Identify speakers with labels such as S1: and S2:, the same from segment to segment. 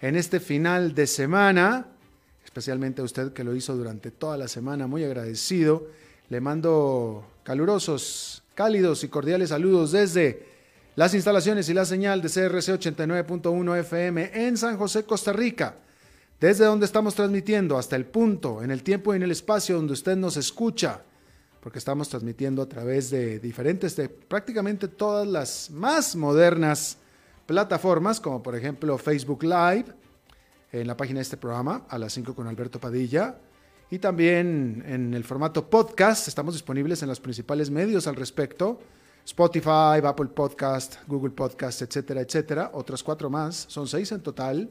S1: en este final de semana, especialmente a usted que lo hizo durante toda la semana, muy agradecido. Le mando calurosos, cálidos y cordiales saludos desde las instalaciones y la señal de CRC 89.1 FM en San José, Costa Rica, desde donde estamos transmitiendo hasta el punto, en el tiempo y en el espacio donde usted nos escucha, porque estamos transmitiendo a través de diferentes, de prácticamente todas las más modernas plataformas como por ejemplo Facebook Live, en la página de este programa, a las 5 con Alberto Padilla, y también en el formato podcast, estamos disponibles en los principales medios al respecto, Spotify, Apple Podcast, Google Podcast, etcétera, etcétera, otros cuatro más, son seis en total.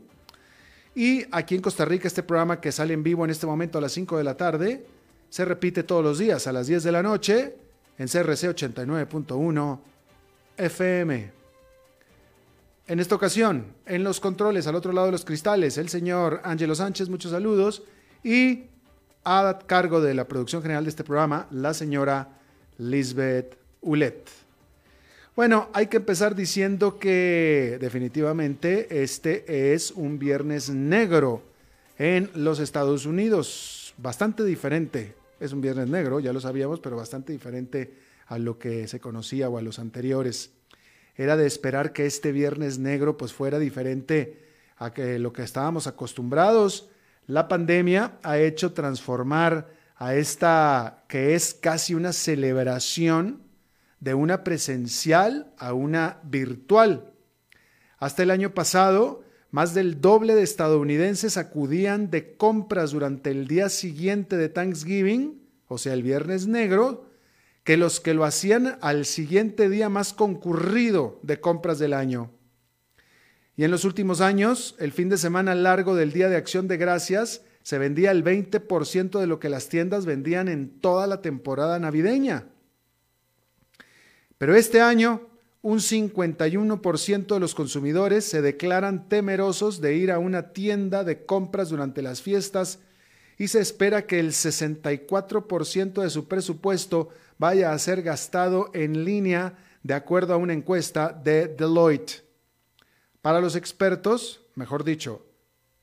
S1: Y aquí en Costa Rica este programa que sale en vivo en este momento a las 5 de la tarde, se repite todos los días a las 10 de la noche en CRC 89.1 FM. En esta ocasión, en los controles, al otro lado de los cristales, el señor Ángelo Sánchez, muchos saludos. Y a cargo de la producción general de este programa, la señora Lisbeth Ulet. Bueno, hay que empezar diciendo que definitivamente este es un viernes negro en los Estados Unidos. Bastante diferente. Es un viernes negro, ya lo sabíamos, pero bastante diferente a lo que se conocía o a los anteriores era de esperar que este viernes negro pues fuera diferente a que lo que estábamos acostumbrados. La pandemia ha hecho transformar a esta que es casi una celebración de una presencial a una virtual. Hasta el año pasado, más del doble de estadounidenses acudían de compras durante el día siguiente de Thanksgiving, o sea, el viernes negro, que los que lo hacían al siguiente día más concurrido de compras del año. Y en los últimos años, el fin de semana largo del Día de Acción de Gracias se vendía el 20% de lo que las tiendas vendían en toda la temporada navideña. Pero este año, un 51% de los consumidores se declaran temerosos de ir a una tienda de compras durante las fiestas y se espera que el 64% de su presupuesto vaya a ser gastado en línea de acuerdo a una encuesta de Deloitte. Para los expertos, mejor dicho,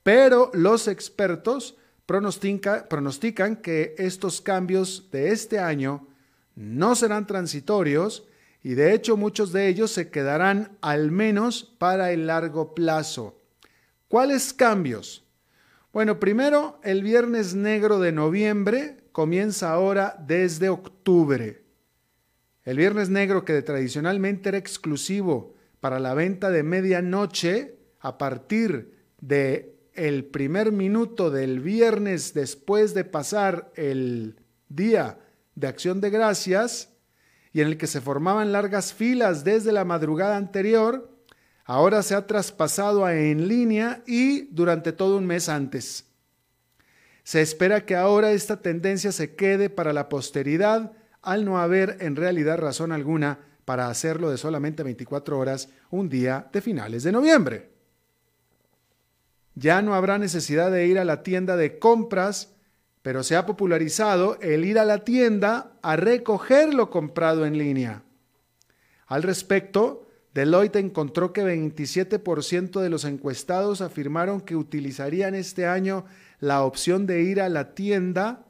S1: pero los expertos pronostican que estos cambios de este año no serán transitorios y de hecho muchos de ellos se quedarán al menos para el largo plazo. ¿Cuáles cambios? Bueno, primero, el viernes negro de noviembre comienza ahora desde octubre. El viernes negro que tradicionalmente era exclusivo para la venta de medianoche, a partir de el primer minuto del viernes después de pasar el día de acción de gracias y en el que se formaban largas filas desde la madrugada anterior, ahora se ha traspasado a en línea y durante todo un mes antes. Se espera que ahora esta tendencia se quede para la posteridad al no haber en realidad razón alguna para hacerlo de solamente 24 horas un día de finales de noviembre. Ya no habrá necesidad de ir a la tienda de compras, pero se ha popularizado el ir a la tienda a recoger lo comprado en línea. Al respecto, Deloitte encontró que 27% de los encuestados afirmaron que utilizarían este año la opción de ir a la tienda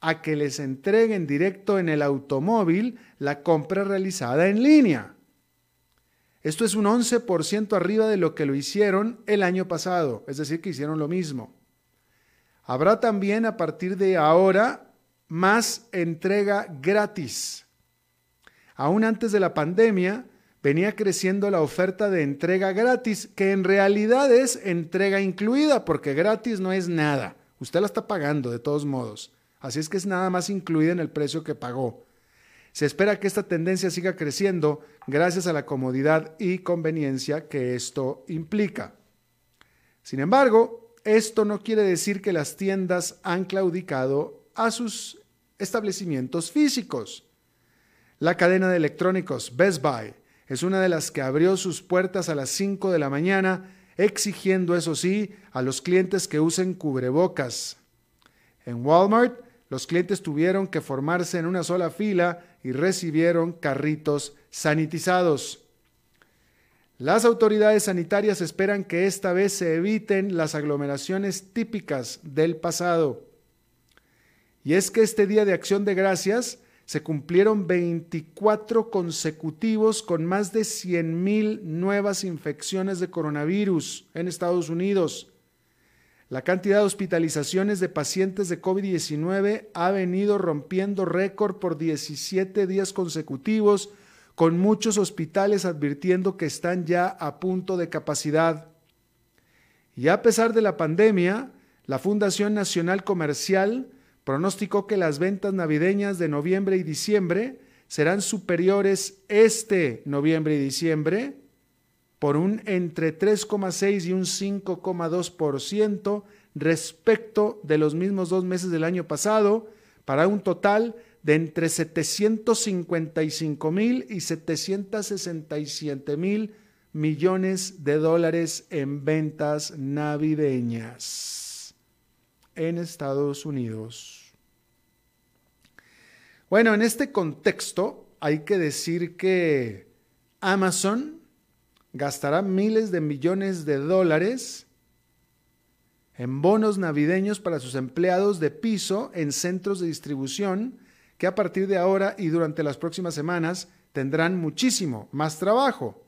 S1: a que les entreguen directo en el automóvil la compra realizada en línea. Esto es un 11% arriba de lo que lo hicieron el año pasado, es decir, que hicieron lo mismo. Habrá también a partir de ahora más entrega gratis. Aún antes de la pandemia, venía creciendo la oferta de entrega gratis, que en realidad es entrega incluida, porque gratis no es nada. Usted la está pagando de todos modos. Así es que es nada más incluida en el precio que pagó. Se espera que esta tendencia siga creciendo gracias a la comodidad y conveniencia que esto implica. Sin embargo, esto no quiere decir que las tiendas han claudicado a sus establecimientos físicos. La cadena de electrónicos Best Buy es una de las que abrió sus puertas a las 5 de la mañana, exigiendo, eso sí, a los clientes que usen cubrebocas. En Walmart, los clientes tuvieron que formarse en una sola fila y recibieron carritos sanitizados. Las autoridades sanitarias esperan que esta vez se eviten las aglomeraciones típicas del pasado. Y es que este Día de Acción de Gracias se cumplieron 24 consecutivos con más de 100.000 nuevas infecciones de coronavirus en Estados Unidos. La cantidad de hospitalizaciones de pacientes de COVID-19 ha venido rompiendo récord por 17 días consecutivos, con muchos hospitales advirtiendo que están ya a punto de capacidad. Y a pesar de la pandemia, la Fundación Nacional Comercial pronosticó que las ventas navideñas de noviembre y diciembre serán superiores este noviembre y diciembre por un entre 3,6 y un 5,2% respecto de los mismos dos meses del año pasado, para un total de entre 755 mil y 767 mil millones de dólares en ventas navideñas en Estados Unidos. Bueno, en este contexto hay que decir que Amazon gastará miles de millones de dólares en bonos navideños para sus empleados de piso en centros de distribución que a partir de ahora y durante las próximas semanas tendrán muchísimo más trabajo.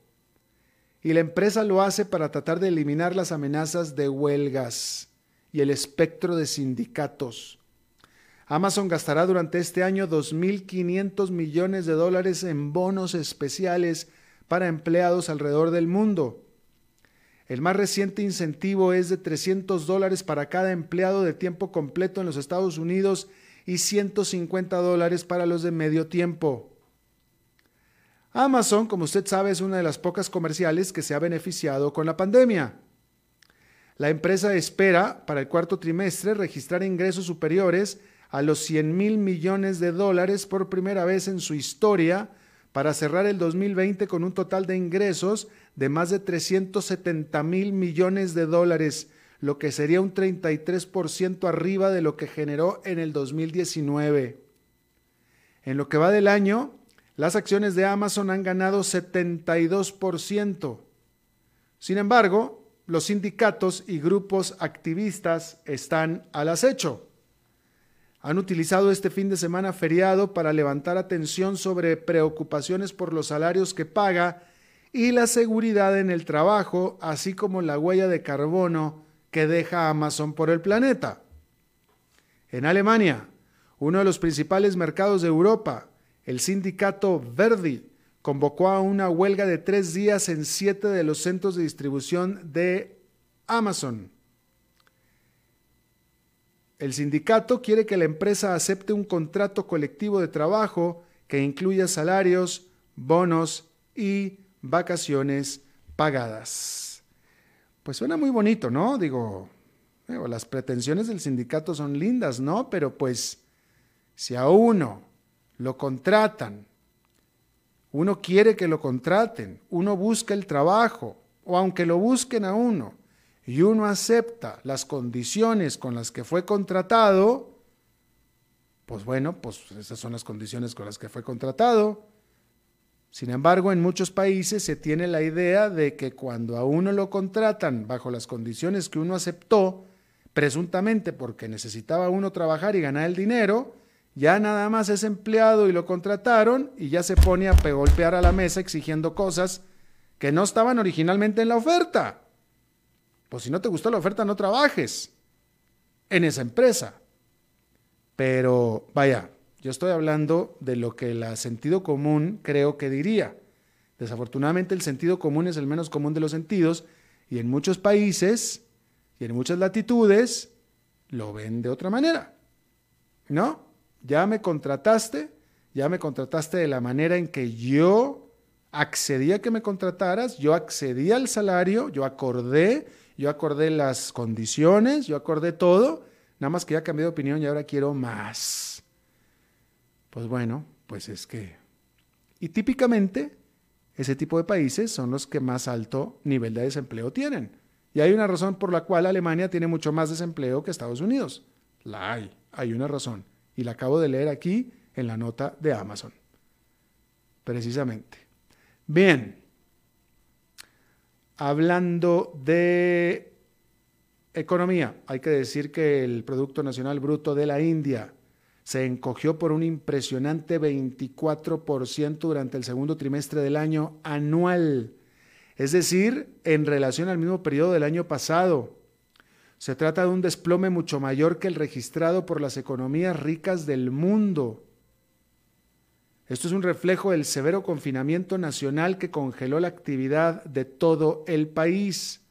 S1: Y la empresa lo hace para tratar de eliminar las amenazas de huelgas y el espectro de sindicatos. Amazon gastará durante este año 2.500 millones de dólares en bonos especiales para empleados alrededor del mundo. El más reciente incentivo es de 300 dólares para cada empleado de tiempo completo en los Estados Unidos y 150 dólares para los de medio tiempo. Amazon, como usted sabe, es una de las pocas comerciales que se ha beneficiado con la pandemia. La empresa espera para el cuarto trimestre registrar ingresos superiores a los 100 mil millones de dólares por primera vez en su historia para cerrar el 2020 con un total de ingresos de más de 370 mil millones de dólares, lo que sería un 33% arriba de lo que generó en el 2019. En lo que va del año, las acciones de Amazon han ganado 72%. Sin embargo, los sindicatos y grupos activistas están al acecho. Han utilizado este fin de semana feriado para levantar atención sobre preocupaciones por los salarios que paga y la seguridad en el trabajo, así como la huella de carbono que deja Amazon por el planeta. En Alemania, uno de los principales mercados de Europa, el sindicato Verdi convocó a una huelga de tres días en siete de los centros de distribución de Amazon. El sindicato quiere que la empresa acepte un contrato colectivo de trabajo que incluya salarios, bonos y vacaciones pagadas. Pues suena muy bonito, ¿no? Digo, las pretensiones del sindicato son lindas, ¿no? Pero pues si a uno lo contratan uno quiere que lo contraten, uno busca el trabajo, o aunque lo busquen a uno, y uno acepta las condiciones con las que fue contratado, pues bueno, pues esas son las condiciones con las que fue contratado. Sin embargo, en muchos países se tiene la idea de que cuando a uno lo contratan bajo las condiciones que uno aceptó, presuntamente porque necesitaba uno trabajar y ganar el dinero, ya nada más es empleado y lo contrataron y ya se pone a golpear a la mesa exigiendo cosas que no estaban originalmente en la oferta. Pues si no te gustó la oferta, no trabajes en esa empresa. Pero vaya, yo estoy hablando de lo que el sentido común creo que diría, Desafortunadamente el sentido común es el menos común de los sentidos y en muchos países y en muchas latitudes lo ven de otra manera. ¿No? Ya me contrataste, ya me contrataste de la manera en que yo accedí a que me contrataras, yo accedí al salario, yo acordé, yo acordé las condiciones, yo acordé todo, nada más que ya cambié de opinión y ahora quiero más. Pues bueno, pues es que... Y típicamente ese tipo de países son los que más alto nivel de desempleo tienen. Y hay una razón por la cual Alemania tiene mucho más desempleo que Estados Unidos. La hay, hay una razón. Y la acabo de leer aquí en la nota de Amazon. Precisamente. Bien. Hablando de economía, hay que decir que el Producto Nacional Bruto de la India se encogió por un impresionante 24% durante el segundo trimestre del año anual, es decir, en relación al mismo periodo del año pasado. Se trata de un desplome mucho mayor que el registrado por las economías ricas del mundo. Esto es un reflejo del severo confinamiento nacional que congeló la actividad de todo el país.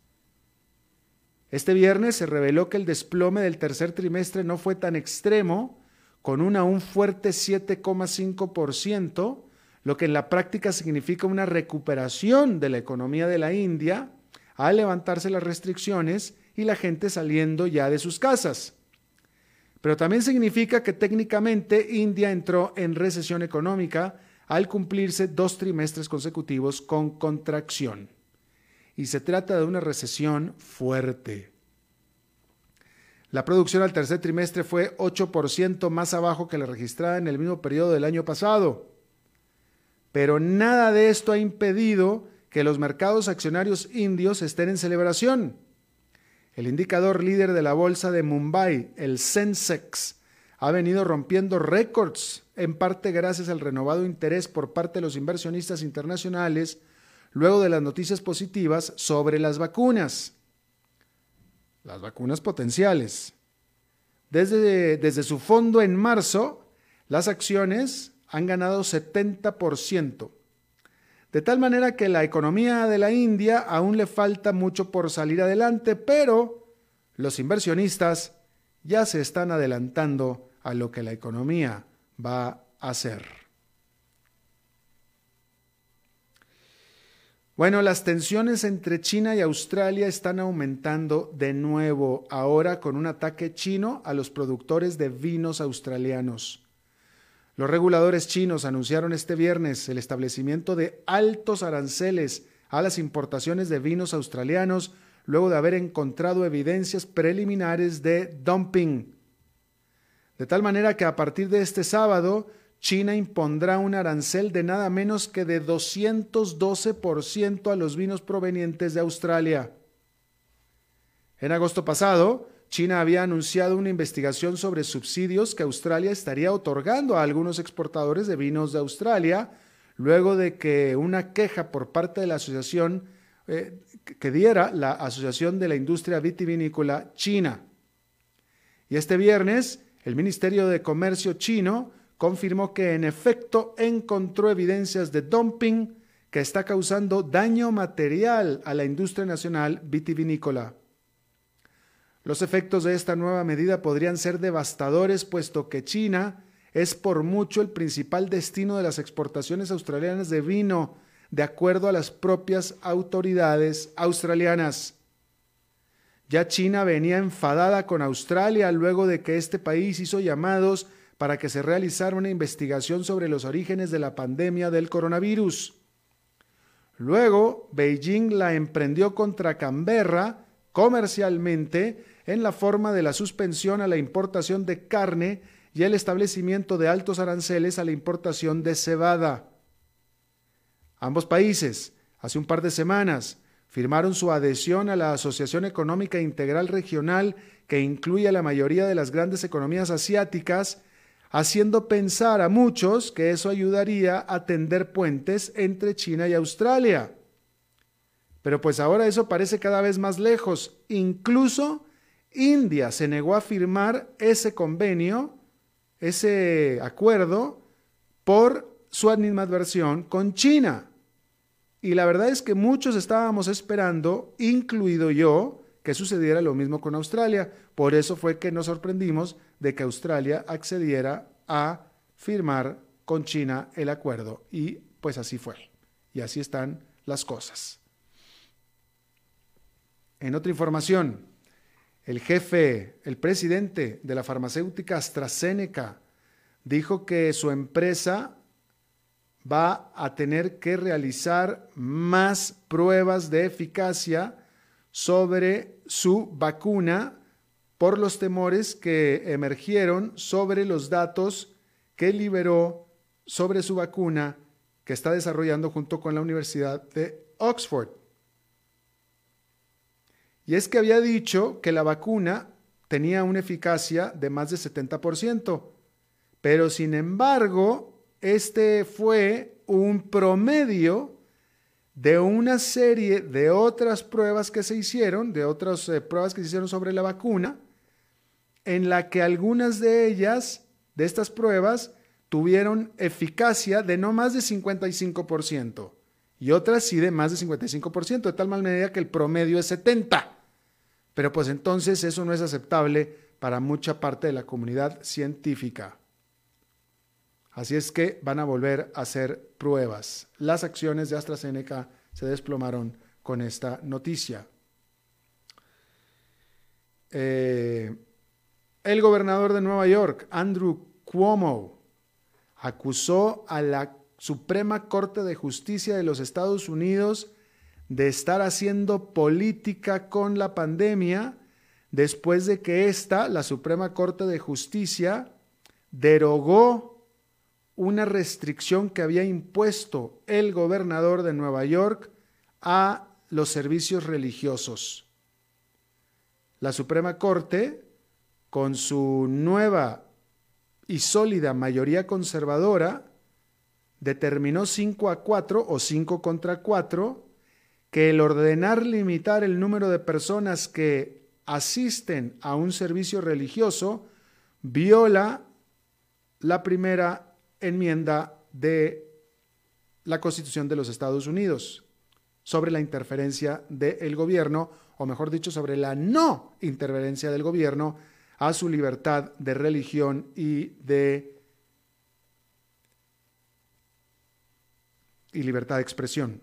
S1: Este viernes se reveló que el desplome del tercer trimestre no fue tan extremo, con un aún fuerte 7,5%, lo que en la práctica significa una recuperación de la economía de la India al levantarse las restricciones y la gente saliendo ya de sus casas. Pero también significa que técnicamente India entró en recesión económica al cumplirse dos trimestres consecutivos con contracción. Y se trata de una recesión fuerte. La producción al tercer trimestre fue 8% más abajo que la registrada en el mismo periodo del año pasado. Pero nada de esto ha impedido que los mercados accionarios indios estén en celebración. El indicador líder de la bolsa de Mumbai, el Sensex, ha venido rompiendo récords, en parte gracias al renovado interés por parte de los inversionistas internacionales luego de las noticias positivas sobre las vacunas las vacunas potenciales. Desde, desde su fondo en marzo, las acciones han ganado 70%. De tal manera que la economía de la India aún le falta mucho por salir adelante, pero los inversionistas ya se están adelantando a lo que la economía va a hacer. Bueno, las tensiones entre China y Australia están aumentando de nuevo, ahora con un ataque chino a los productores de vinos australianos. Los reguladores chinos anunciaron este viernes el establecimiento de altos aranceles a las importaciones de vinos australianos luego de haber encontrado evidencias preliminares de dumping. De tal manera que a partir de este sábado, China impondrá un arancel de nada menos que de 212% a los vinos provenientes de Australia. En agosto pasado, China había anunciado una investigación sobre subsidios que Australia estaría otorgando a algunos exportadores de vinos de Australia, luego de que una queja por parte de la asociación eh, que diera la Asociación de la Industria Vitivinícola China. Y este viernes, el Ministerio de Comercio chino confirmó que en efecto encontró evidencias de dumping que está causando daño material a la industria nacional vitivinícola. Los efectos de esta nueva medida podrían ser devastadores puesto que China es por mucho el principal destino de las exportaciones australianas de vino, de acuerdo a las propias autoridades australianas. Ya China venía enfadada con Australia luego de que este país hizo llamados para que se realizara una investigación sobre los orígenes de la pandemia del coronavirus. Luego, Beijing la emprendió contra Canberra comercialmente en la forma de la suspensión a la importación de carne y el establecimiento de altos aranceles a la importación de cebada. Ambos países, hace un par de semanas, firmaron su adhesión a la Asociación Económica Integral Regional que incluye a la mayoría de las grandes economías asiáticas haciendo pensar a muchos que eso ayudaría a tender puentes entre China y Australia. Pero pues ahora eso parece cada vez más lejos. Incluso India se negó a firmar ese convenio, ese acuerdo, por su animadversión con China. Y la verdad es que muchos estábamos esperando, incluido yo, que sucediera lo mismo con Australia. Por eso fue que nos sorprendimos de que Australia accediera a firmar con China el acuerdo. Y pues así fue. Y así están las cosas. En otra información, el jefe, el presidente de la farmacéutica AstraZeneca, dijo que su empresa va a tener que realizar más pruebas de eficacia sobre su vacuna por los temores que emergieron sobre los datos que liberó sobre su vacuna que está desarrollando junto con la Universidad de Oxford. Y es que había dicho que la vacuna tenía una eficacia de más de 70%, pero sin embargo, este fue un promedio de una serie de otras pruebas que se hicieron, de otras eh, pruebas que se hicieron sobre la vacuna, en la que algunas de ellas, de estas pruebas, tuvieron eficacia de no más de 55% y otras sí de más de 55%, de tal manera que el promedio es 70%. Pero pues entonces eso no es aceptable para mucha parte de la comunidad científica. Así es que van a volver a hacer pruebas. Las acciones de AstraZeneca se desplomaron con esta noticia. Eh, el gobernador de Nueva York, Andrew Cuomo, acusó a la Suprema Corte de Justicia de los Estados Unidos de estar haciendo política con la pandemia después de que esta, la Suprema Corte de Justicia, derogó una restricción que había impuesto el gobernador de Nueva York a los servicios religiosos. La Suprema Corte, con su nueva y sólida mayoría conservadora, determinó 5 a 4 o 5 contra 4 que el ordenar limitar el número de personas que asisten a un servicio religioso viola la primera enmienda de la Constitución de los Estados Unidos sobre la interferencia del gobierno, o mejor dicho, sobre la no interferencia del gobierno a su libertad de religión y de y libertad de expresión.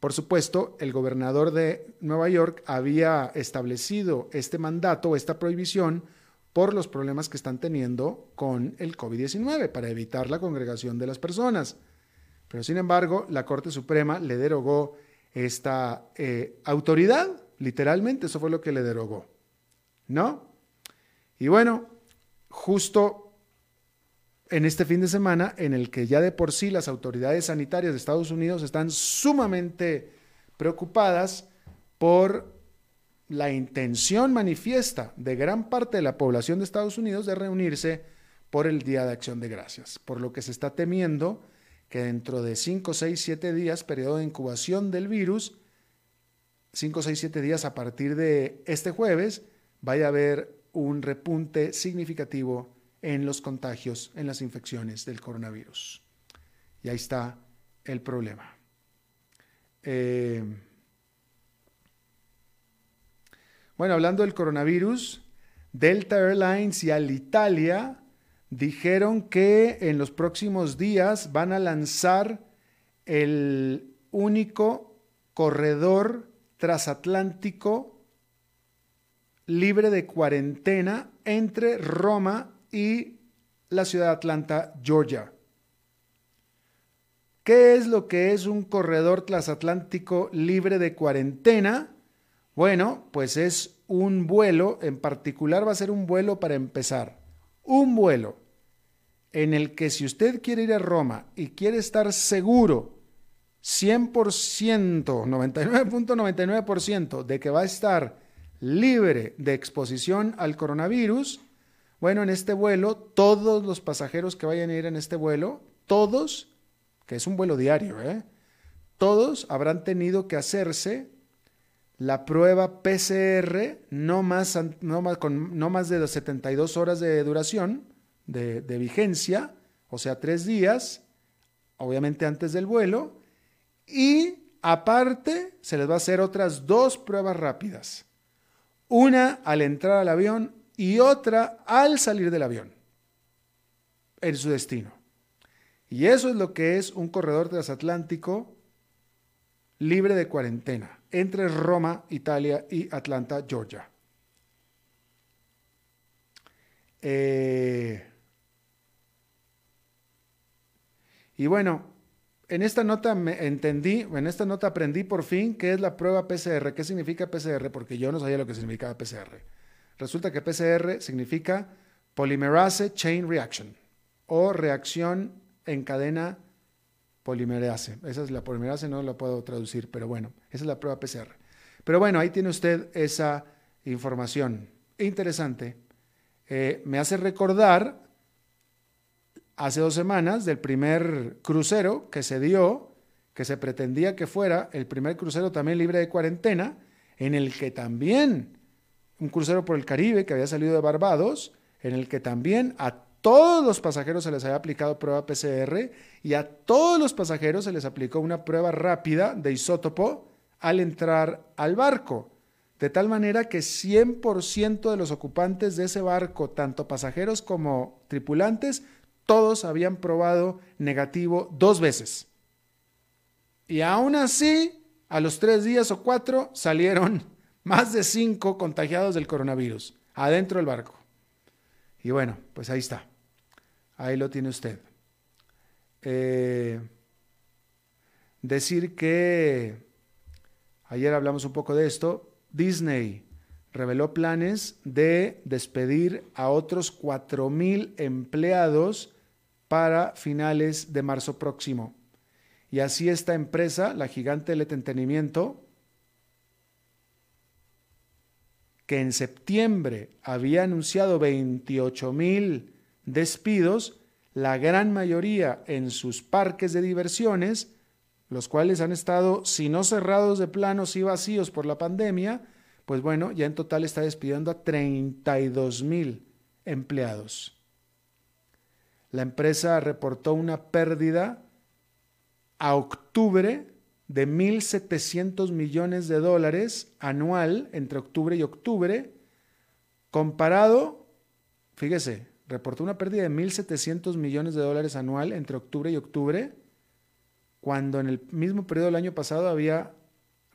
S1: Por supuesto, el gobernador de Nueva York había establecido este mandato, esta prohibición, por los problemas que están teniendo con el COVID-19 para evitar la congregación de las personas. Pero sin embargo, la Corte Suprema le derogó esta eh, autoridad, literalmente, eso fue lo que le derogó. ¿No? Y bueno, justo en este fin de semana en el que ya de por sí las autoridades sanitarias de Estados Unidos están sumamente preocupadas por la intención manifiesta de gran parte de la población de Estados Unidos de reunirse por el Día de Acción de Gracias, por lo que se está temiendo que dentro de 5, 6, 7 días, periodo de incubación del virus, 5, 6, 7 días a partir de este jueves, vaya a haber un repunte significativo en los contagios, en las infecciones del coronavirus. Y ahí está el problema. Eh, bueno, hablando del coronavirus, Delta Airlines y Alitalia dijeron que en los próximos días van a lanzar el único corredor transatlántico libre de cuarentena entre Roma y la ciudad de Atlanta, Georgia. ¿Qué es lo que es un corredor transatlántico libre de cuarentena? Bueno, pues es un vuelo, en particular va a ser un vuelo para empezar, un vuelo en el que si usted quiere ir a Roma y quiere estar seguro 100%, 99.99% de que va a estar libre de exposición al coronavirus, bueno, en este vuelo, todos los pasajeros que vayan a ir en este vuelo, todos, que es un vuelo diario, ¿eh? todos habrán tenido que hacerse la prueba PCR no más, no más, con no más de 72 horas de duración, de, de vigencia, o sea, tres días, obviamente antes del vuelo, y aparte se les va a hacer otras dos pruebas rápidas. Una al entrar al avión y otra al salir del avión en su destino. Y eso es lo que es un corredor transatlántico libre de cuarentena entre Roma, Italia y Atlanta, Georgia. Eh, y bueno, en esta nota me entendí, en esta nota aprendí por fin qué es la prueba PCR, qué significa PCR, porque yo no sabía lo que significaba PCR. Resulta que PCR significa Polymerase Chain Reaction o reacción en cadena polimerase. Esa es la polimerase, no la puedo traducir, pero bueno, esa es la prueba PCR. Pero bueno, ahí tiene usted esa información. Interesante. Eh, me hace recordar hace dos semanas del primer crucero que se dio, que se pretendía que fuera el primer crucero también libre de cuarentena, en el que también, un crucero por el Caribe que había salido de Barbados, en el que también a todos los pasajeros se les había aplicado prueba PCR y a todos los pasajeros se les aplicó una prueba rápida de isótopo al entrar al barco. De tal manera que 100% de los ocupantes de ese barco, tanto pasajeros como tripulantes, todos habían probado negativo dos veces. Y aún así, a los tres días o cuatro, salieron más de cinco contagiados del coronavirus adentro del barco. Y bueno, pues ahí está. Ahí lo tiene usted. Eh, decir que ayer hablamos un poco de esto. Disney reveló planes de despedir a otros 4.000 empleados para finales de marzo próximo. Y así esta empresa, la gigante del entretenimiento, que en septiembre había anunciado 28 mil despidos, la gran mayoría en sus parques de diversiones, los cuales han estado, si no cerrados de planos y vacíos por la pandemia, pues bueno, ya en total está despidiendo a 32 mil empleados. La empresa reportó una pérdida a octubre de 1.700 millones de dólares anual entre octubre y octubre, comparado, fíjese, reportó una pérdida de 1.700 millones de dólares anual entre octubre y octubre, cuando en el mismo periodo del año pasado había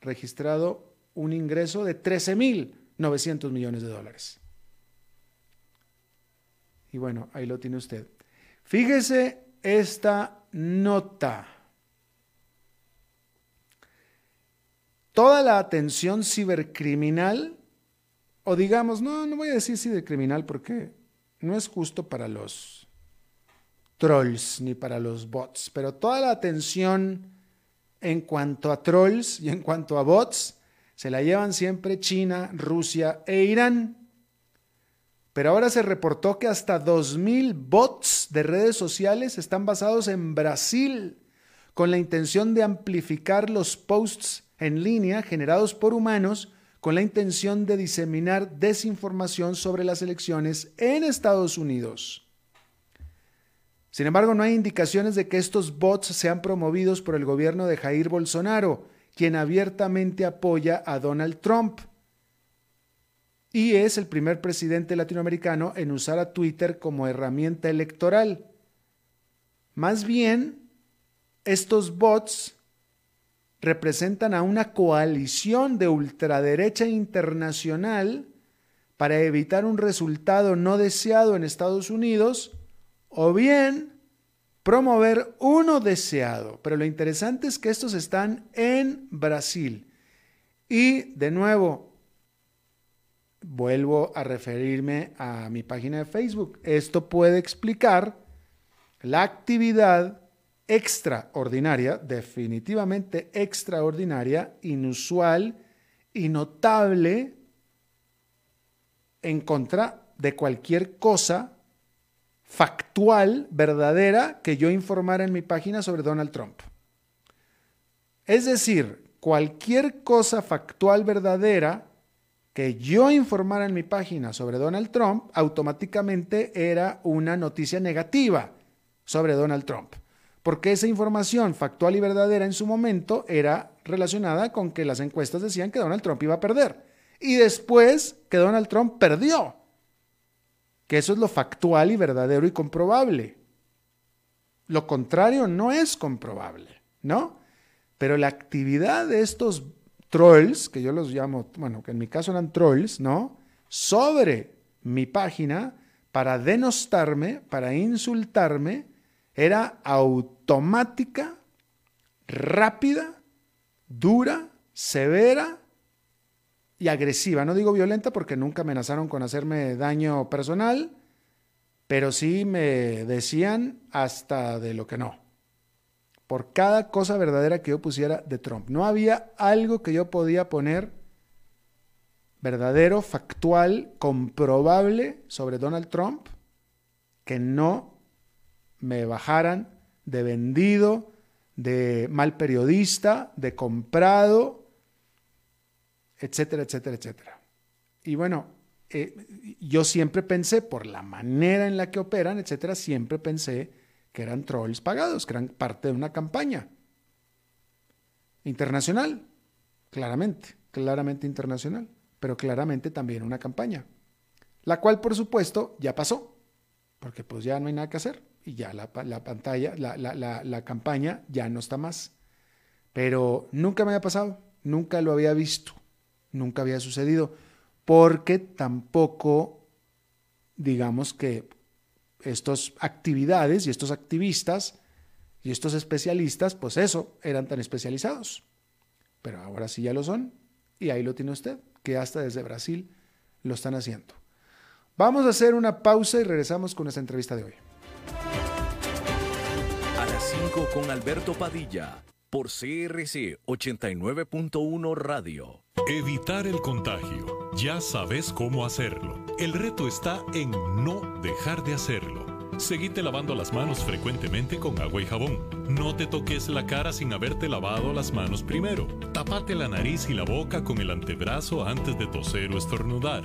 S1: registrado un ingreso de 13.900 millones de dólares. Y bueno, ahí lo tiene usted. Fíjese esta nota. Toda la atención cibercriminal, o digamos, no, no voy a decir cibercriminal porque no es justo para los trolls ni para los bots, pero toda la atención en cuanto a trolls y en cuanto a bots se la llevan siempre China, Rusia e Irán. Pero ahora se reportó que hasta 2.000 bots de redes sociales están basados en Brasil con la intención de amplificar los posts en línea generados por humanos con la intención de diseminar desinformación sobre las elecciones en Estados Unidos. Sin embargo, no hay indicaciones de que estos bots sean promovidos por el gobierno de Jair Bolsonaro, quien abiertamente apoya a Donald Trump. Y es el primer presidente latinoamericano en usar a Twitter como herramienta electoral. Más bien, estos bots representan a una coalición de ultraderecha internacional para evitar un resultado no deseado en Estados Unidos o bien promover uno deseado. Pero lo interesante es que estos están en Brasil. Y de nuevo, vuelvo a referirme a mi página de Facebook. Esto puede explicar la actividad extraordinaria, definitivamente extraordinaria, inusual y notable en contra de cualquier cosa factual, verdadera, que yo informara en mi página sobre Donald Trump. Es decir, cualquier cosa factual, verdadera, que yo informara en mi página sobre Donald Trump, automáticamente era una noticia negativa sobre Donald Trump porque esa información factual y verdadera en su momento era relacionada con que las encuestas decían que Donald Trump iba a perder. Y después que Donald Trump perdió. Que eso es lo factual y verdadero y comprobable. Lo contrario no es comprobable, ¿no? Pero la actividad de estos trolls, que yo los llamo, bueno, que en mi caso eran trolls, ¿no? Sobre mi página para denostarme, para insultarme, era automática, rápida, dura, severa y agresiva. No digo violenta porque nunca amenazaron con hacerme daño personal, pero sí me decían hasta de lo que no. Por cada cosa verdadera que yo pusiera de Trump. No había algo que yo podía poner verdadero, factual, comprobable sobre Donald Trump que no me bajaran de vendido, de mal periodista, de comprado, etcétera, etcétera, etcétera. Y bueno, eh, yo siempre pensé, por la manera en la que operan, etcétera, siempre pensé que eran trolls pagados, que eran parte de una campaña. Internacional, claramente, claramente internacional, pero claramente también una campaña, la cual por supuesto ya pasó, porque pues ya no hay nada que hacer y ya la, pantalla, la, la, campaña ya no está más. Pero nunca me había pasado, nunca lo había visto, nunca había sucedido, porque tampoco, digamos que estas actividades y estos activistas y estos especialistas, pues eso, eran tan especializados. Pero ahora sí ya lo son, y ahí lo tiene usted, que hasta desde Brasil lo están haciendo. Vamos a hacer una pausa y regresamos con esta entrevista de hoy
S2: con Alberto Padilla por CRC 89.1 Radio.
S3: Evitar el contagio. Ya sabes cómo hacerlo. El reto está en no dejar de hacerlo. Seguite lavando las manos frecuentemente con agua y jabón. No te toques la cara sin haberte lavado las manos primero. Tapate la nariz y la boca con el antebrazo antes de toser o estornudar.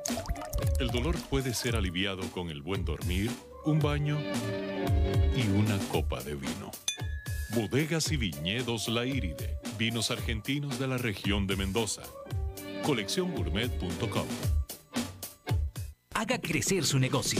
S3: El dolor puede ser aliviado con el buen dormir, un baño y una copa de vino. Bodegas y viñedos La Iride, vinos argentinos de la región de Mendoza. Colecciongourmet.com.
S4: Haga crecer su negocio.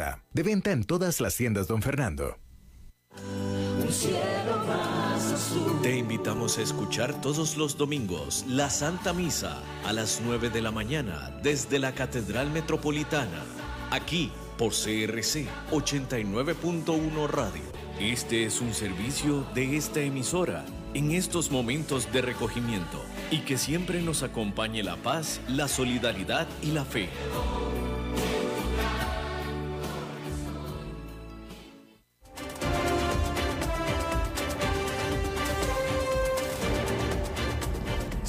S2: De venta en todas las tiendas, don Fernando. Te invitamos a escuchar todos los domingos la Santa Misa a las 9 de la mañana desde la Catedral Metropolitana, aquí por CRC 89.1 Radio. Este es un servicio de esta emisora en estos momentos de recogimiento y que siempre nos acompañe la paz, la solidaridad y la fe.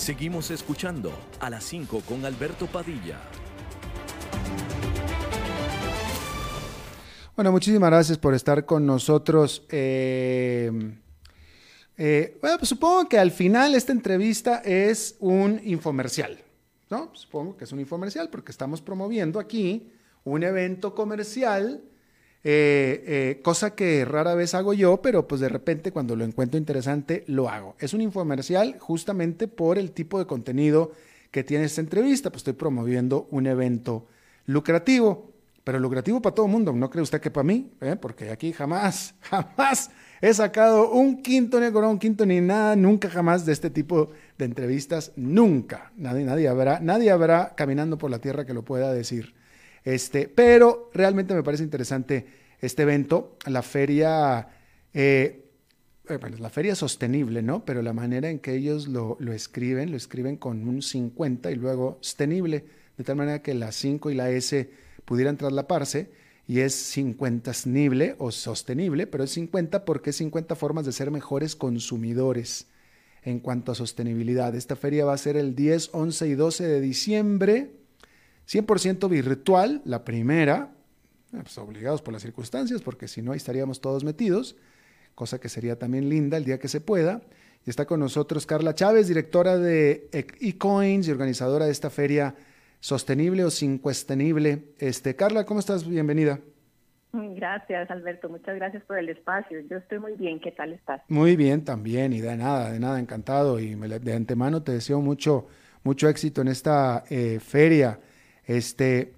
S2: Seguimos escuchando a las 5 con Alberto Padilla.
S1: Bueno, muchísimas gracias por estar con nosotros. Eh, eh, bueno, pues supongo que al final esta entrevista es un infomercial, ¿no? Supongo que es un infomercial porque estamos promoviendo aquí un evento comercial eh, eh, cosa que rara vez hago yo, pero pues de repente cuando lo encuentro interesante lo hago. Es un infomercial justamente por el tipo de contenido que tiene esta entrevista, pues estoy promoviendo un evento lucrativo, pero lucrativo para todo el mundo, no cree usted que para mí, ¿Eh? porque aquí jamás, jamás he sacado un quinto ni un quinto ni nada, nunca jamás de este tipo de entrevistas, nunca, nadie, nadie habrá, nadie habrá caminando por la tierra que lo pueda decir. Este, pero realmente me parece interesante este evento, la feria, eh, eh, bueno, la feria sostenible, ¿no? Pero la manera en que ellos lo, escriben, lo escriben con un 50 y luego sostenible, de tal manera que la 5 y la S pudieran traslaparse y es 50 sostenible o sostenible, pero es 50 porque es 50 formas de ser mejores consumidores en cuanto a sostenibilidad. Esta feria va a ser el 10, 11 y 12 de diciembre 100% virtual, la primera, eh, pues obligados por las circunstancias, porque si no, ahí estaríamos todos metidos, cosa que sería también linda el día que se pueda. Y está con nosotros Carla Chávez, directora de eCoins y organizadora de esta feria sostenible o sin cuestenible. Este, Carla, ¿cómo estás? Bienvenida.
S5: Gracias, Alberto. Muchas gracias por el espacio. Yo estoy muy bien. ¿Qué tal estás?
S1: Muy bien también y de nada, de nada, encantado. Y de antemano te deseo mucho, mucho éxito en esta eh, feria. Este,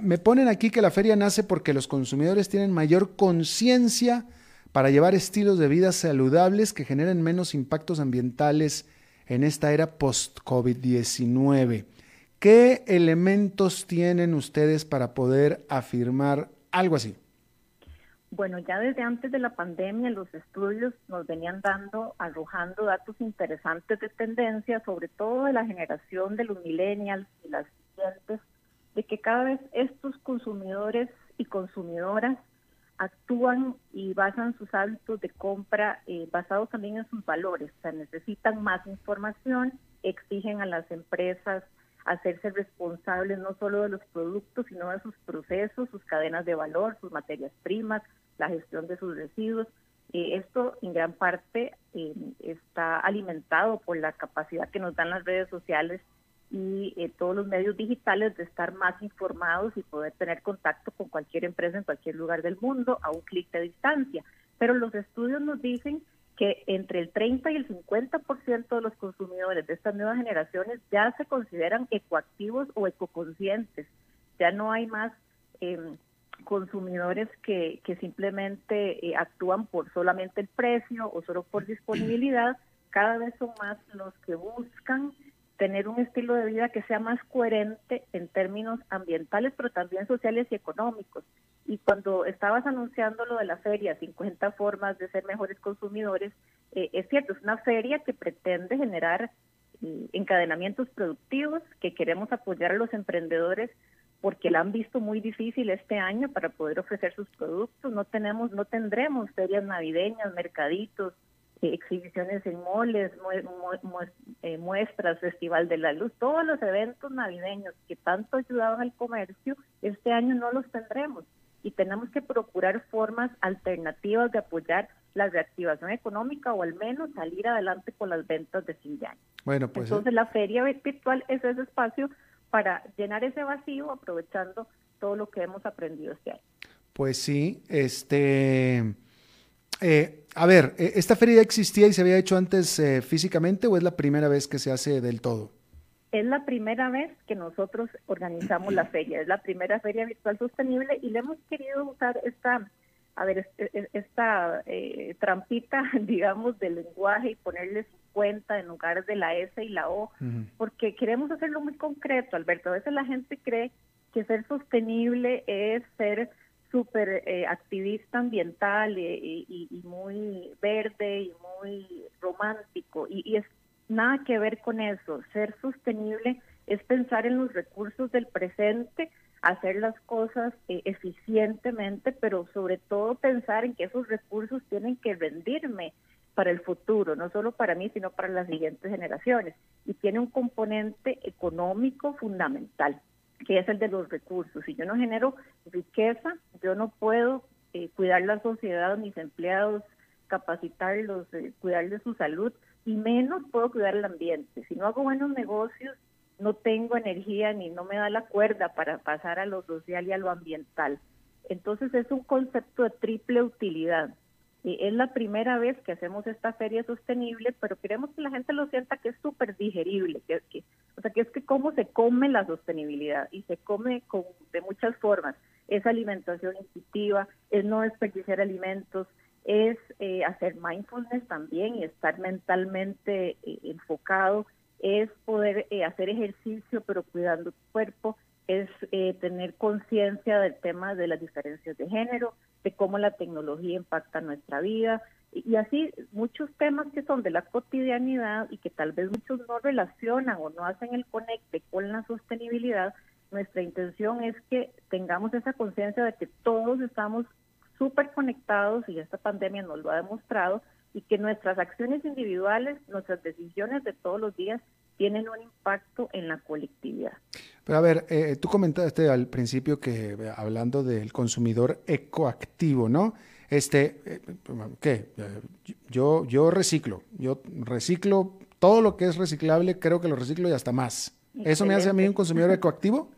S1: me ponen aquí que la feria nace porque los consumidores tienen mayor conciencia para llevar estilos de vida saludables que generen menos impactos ambientales en esta era post-COVID-19. ¿Qué elementos tienen ustedes para poder afirmar algo así?
S5: Bueno, ya desde antes de la pandemia los estudios nos venían dando, arrojando datos interesantes de tendencia, sobre todo de la generación de los millennials y las de que cada vez estos consumidores y consumidoras actúan y basan sus hábitos de compra eh, basados también en sus valores, o sea, necesitan más información, exigen a las empresas hacerse responsables no solo de los productos, sino de sus procesos, sus cadenas de valor, sus materias primas, la gestión de sus residuos. Eh, esto en gran parte eh, está alimentado por la capacidad que nos dan las redes sociales y eh, todos los medios digitales de estar más informados y poder tener contacto con cualquier empresa en cualquier lugar del mundo a un clic de distancia. Pero los estudios nos dicen que entre el 30 y el 50% de los consumidores de estas nuevas generaciones ya se consideran ecoactivos o ecoconscientes. Ya no hay más em, consumidores que, que simplemente eh, actúan por solamente el precio o solo por disponibilidad. Cada vez son más los que buscan tener un estilo de vida que sea más coherente en términos ambientales, pero también sociales y económicos. Y cuando estabas anunciando lo de la feria, 50 formas de ser mejores consumidores, eh, es cierto, es una feria que pretende generar eh, encadenamientos productivos, que queremos apoyar a los emprendedores porque la han visto muy difícil este año para poder ofrecer sus productos. No tenemos, no tendremos ferias navideñas, mercaditos, exhibiciones en moles, eh, muestras, Festival de la Luz, todos los eventos navideños que tanto ayudaban al comercio, este año no los tendremos y tenemos que procurar formas alternativas de apoyar la reactivación económica o al menos salir adelante con las ventas de fin de año. Bueno, pues entonces la feria virtual es ese espacio para llenar ese vacío aprovechando todo lo que hemos aprendido este año.
S1: Pues sí, este eh, a ver, eh, ¿esta feria ya existía y se había hecho antes eh, físicamente o es la primera vez que se hace del todo?
S5: Es la primera vez que nosotros organizamos la feria, es la primera feria virtual sostenible y le hemos querido usar esta, a ver, esta trampita, digamos, del lenguaje y ponerle 50 en lugar de la S y la O, porque queremos hacerlo muy concreto, Alberto. A veces la gente cree que ser sostenible es ser súper eh, activista ambiental eh, y, muy verde y muy romántico y, es nada que ver con eso. Ser sostenible es pensar en los recursos del presente, hacer las cosas eh, eficientemente, pero sobre todo pensar en que esos recursos tienen que rendirme para el futuro, no solo para mí, sino para las siguientes generaciones. Y tiene un componente económico fundamental que es el de los recursos. Si yo no genero riqueza, yo no puedo eh, cuidar la sociedad, mis empleados, capacitarlos, eh, cuidar de su salud y menos puedo cuidar el ambiente. Si no hago buenos negocios, no tengo energía ni no me da la cuerda para pasar a lo social y a lo ambiental. Entonces es un concepto de triple utilidad. Es la primera vez que hacemos esta feria sostenible, pero queremos que la gente lo sienta que es súper digerible, que, que, o sea, que es que cómo se come la sostenibilidad y se come con, de muchas formas. Es alimentación intuitiva, es no desperdiciar alimentos, es eh, hacer mindfulness también y estar mentalmente eh, enfocado, es poder eh, hacer ejercicio pero cuidando tu cuerpo, es tener conciencia del tema de las diferencias de género, de cómo la tecnología impacta nuestra vida y, así muchos temas que son de la cotidianidad y que tal vez muchos no relacionan o no hacen el conecte con la sostenibilidad. Nuestra intención es que tengamos esa conciencia de que todos estamos súper conectados y esta pandemia nos lo ha demostrado y que nuestras acciones individuales, nuestras decisiones de todos los días tienen un impacto en la colectividad.
S1: Pero a ver, eh, tú comentaste al principio que eh, hablando del consumidor ecoactivo, ¿no? Este, eh, ¿qué? Yo, yo reciclo, yo reciclo todo lo que es reciclable, creo que lo reciclo y hasta más. ¿Eso me hace a mí un consumidor ecoactivo?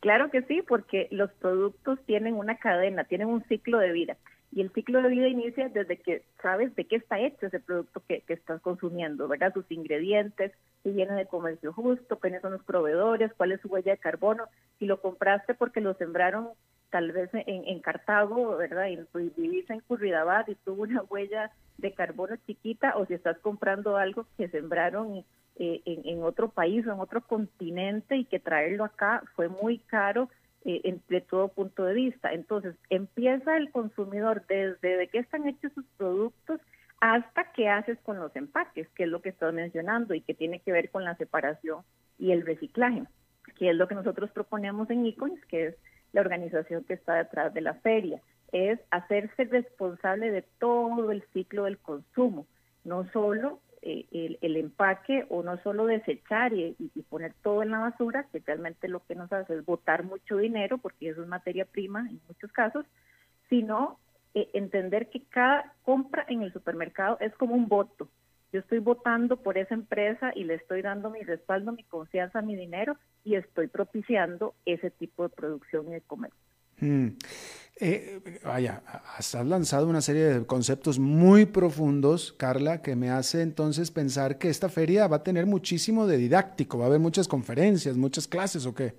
S5: Claro que sí, porque los productos tienen una cadena, tienen un ciclo de vida. Y el ciclo de vida inicia desde que sabes de qué está hecho ese producto que, estás consumiendo, ¿verdad? Sus ingredientes, si viene de comercio justo, quiénes son los proveedores, cuál es su huella de carbono. Si lo compraste porque lo sembraron tal vez en, Cartago, ¿verdad? Y vivís en Curridabat y tuvo una huella de carbono chiquita, o si estás comprando algo que sembraron eh, en, otro país o en otro continente y que traerlo acá fue muy caro de todo punto de vista. Entonces, empieza el consumidor desde de qué están hechos sus productos hasta qué haces con los empaques, que es lo que estás mencionando y que tiene que ver con la separación y el reciclaje, que es lo que nosotros proponemos en Icons, que es la organización que está detrás de la feria, es hacerse responsable de todo el ciclo del consumo, no solo eh, el, empaque o no solo desechar y, poner todo en la basura, que realmente lo que nos hace es botar mucho dinero, porque eso es materia prima en muchos casos, sino eh, entender que cada compra en el supermercado es como un voto. Yo estoy votando por esa empresa y le estoy dando mi respaldo, mi confianza, mi dinero y estoy propiciando ese tipo de producción y de comercio.
S1: Mm. Eh, vaya, has lanzado una serie de conceptos muy profundos, Carla, que me hace entonces pensar que esta feria va a tener muchísimo de didáctico, va a haber muchas conferencias, muchas clases o qué.